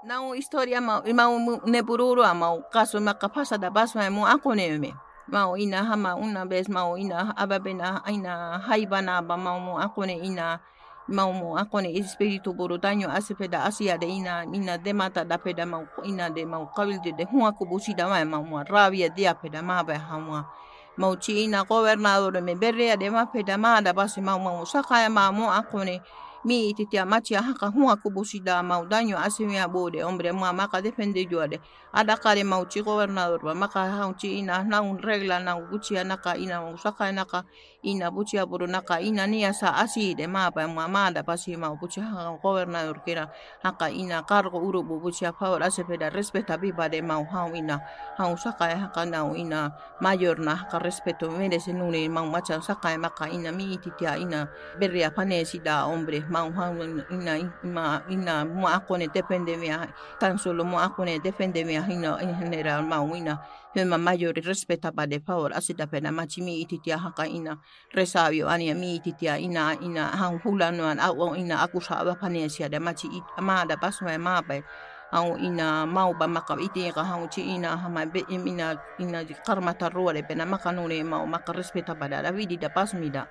Nau historia mau mau ne bururu mau kaso makapasa da basma mo ako ne me. Mau ina hama una vez mau ina ababena ina haibana ba mau mo ako ina mau mo ako ne espiritu buru daño peda asia de ina ina de mata da peda mau ina de mau kabil de de hua kubusi da mai mau mo rabia dia peda ma ba hamwa mau chi ina gobernador me berrea de ma peda ma da basi mau mau sakaya ma mo ako mi titia machi haka hua kubusida mau daño asimia bode hombre mua maka defende juade ada kare mau chi gobernador ba. Maka hau chi ina na un regla na uchi naka ina usaka naka ina buchi aburu naka ina nia sa asi de ma ba mua mada pasi mau buchi haka gobernador kira haka ina cargo urubu buchi a favor ase peda respeta viva de mau hau ina hau saka haka na ina mayor na haka respeto. Merece nuni mau macha saka maka ina mi titia ina berria panesi da hombre. mau ina ina ina mo ako ne depende mia tan solo mo ako ne defende mia ina en general mau ina Hema mayor respeta pa de favor asida pena machi mi ititia haka ina resabio ani mi ititia ina ina hang hula no an au ina aku sa ba panesia de machi it amada pasma ma ba au ina mau ba maka iti ka hau chi ina hama be ina ina karma tarua de pena no mau maka respeta pada da vidi da pasmida